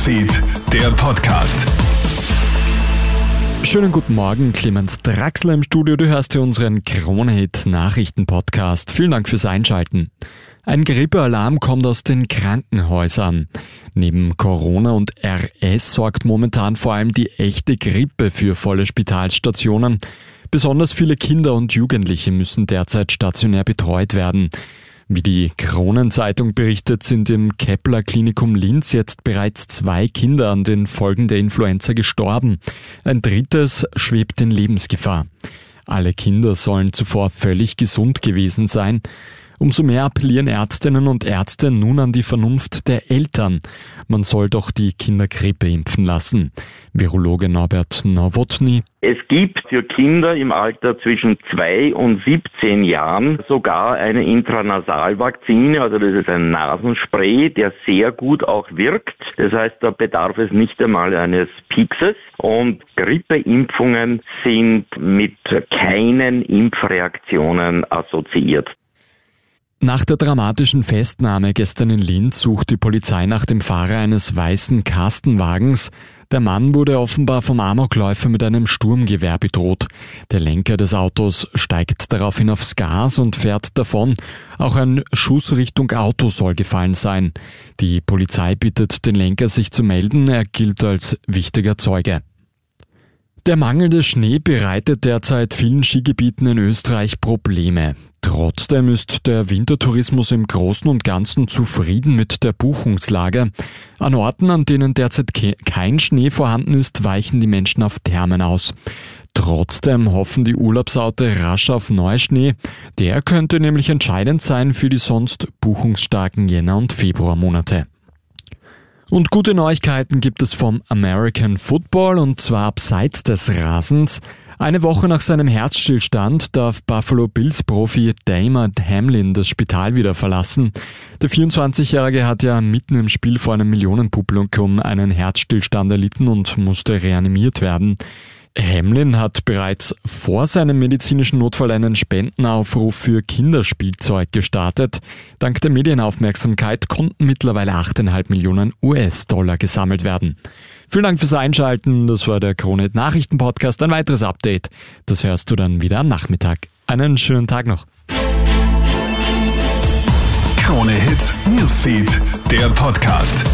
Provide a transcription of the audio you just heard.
Newsfeed, der Podcast. Schönen guten Morgen, Clemens Draxler im Studio. Du hörst hier unseren Kronehit Nachrichten Podcast. Vielen Dank fürs Einschalten. Ein Grippealarm kommt aus den Krankenhäusern. Neben Corona und RS sorgt momentan vor allem die echte Grippe für volle Spitalstationen. Besonders viele Kinder und Jugendliche müssen derzeit stationär betreut werden. Wie die Kronenzeitung berichtet, sind im Kepler Klinikum Linz jetzt bereits zwei Kinder an den Folgen der Influenza gestorben. Ein drittes schwebt in Lebensgefahr. Alle Kinder sollen zuvor völlig gesund gewesen sein. Umso mehr appellieren Ärztinnen und Ärzte nun an die Vernunft der Eltern. Man soll doch die Kinder Grippe impfen lassen. Virologe Norbert Nowotny. Es gibt für Kinder im Alter zwischen 2 und 17 Jahren sogar eine Intranasalvakzine, also das ist ein Nasenspray, der sehr gut auch wirkt. Das heißt, da bedarf es nicht einmal eines Piekses. Und Grippeimpfungen sind mit keinen Impfreaktionen assoziiert. Nach der dramatischen Festnahme gestern in Linz sucht die Polizei nach dem Fahrer eines weißen Kastenwagens. Der Mann wurde offenbar vom Amokläufer mit einem Sturmgewehr bedroht. Der Lenker des Autos steigt daraufhin aufs Gas und fährt davon. Auch ein Schuss Richtung Auto soll gefallen sein. Die Polizei bittet den Lenker, sich zu melden. Er gilt als wichtiger Zeuge. Der mangelnde Schnee bereitet derzeit vielen Skigebieten in Österreich Probleme. Trotzdem ist der Wintertourismus im Großen und Ganzen zufrieden mit der Buchungslage. An Orten, an denen derzeit kein Schnee vorhanden ist, weichen die Menschen auf Thermen aus. Trotzdem hoffen die Urlaubsaute rasch auf Neuschnee. Der könnte nämlich entscheidend sein für die sonst buchungsstarken Jänner- und Februarmonate. Und gute Neuigkeiten gibt es vom American Football und zwar abseits des Rasens. Eine Woche nach seinem Herzstillstand darf Buffalo Bills Profi Damon Hamlin das Spital wieder verlassen. Der 24-Jährige hat ja mitten im Spiel vor einem Millionenpublikum einen Herzstillstand erlitten und musste reanimiert werden. Hamlin hat bereits vor seinem medizinischen Notfall einen Spendenaufruf für Kinderspielzeug gestartet. Dank der Medienaufmerksamkeit konnten mittlerweile 8,5 Millionen US-Dollar gesammelt werden. Vielen Dank fürs Einschalten. Das war der Kronet Nachrichten Podcast. Ein weiteres Update. Das hörst du dann wieder am Nachmittag. Einen schönen Tag noch. Krone Hits, Newsfeed, der Podcast.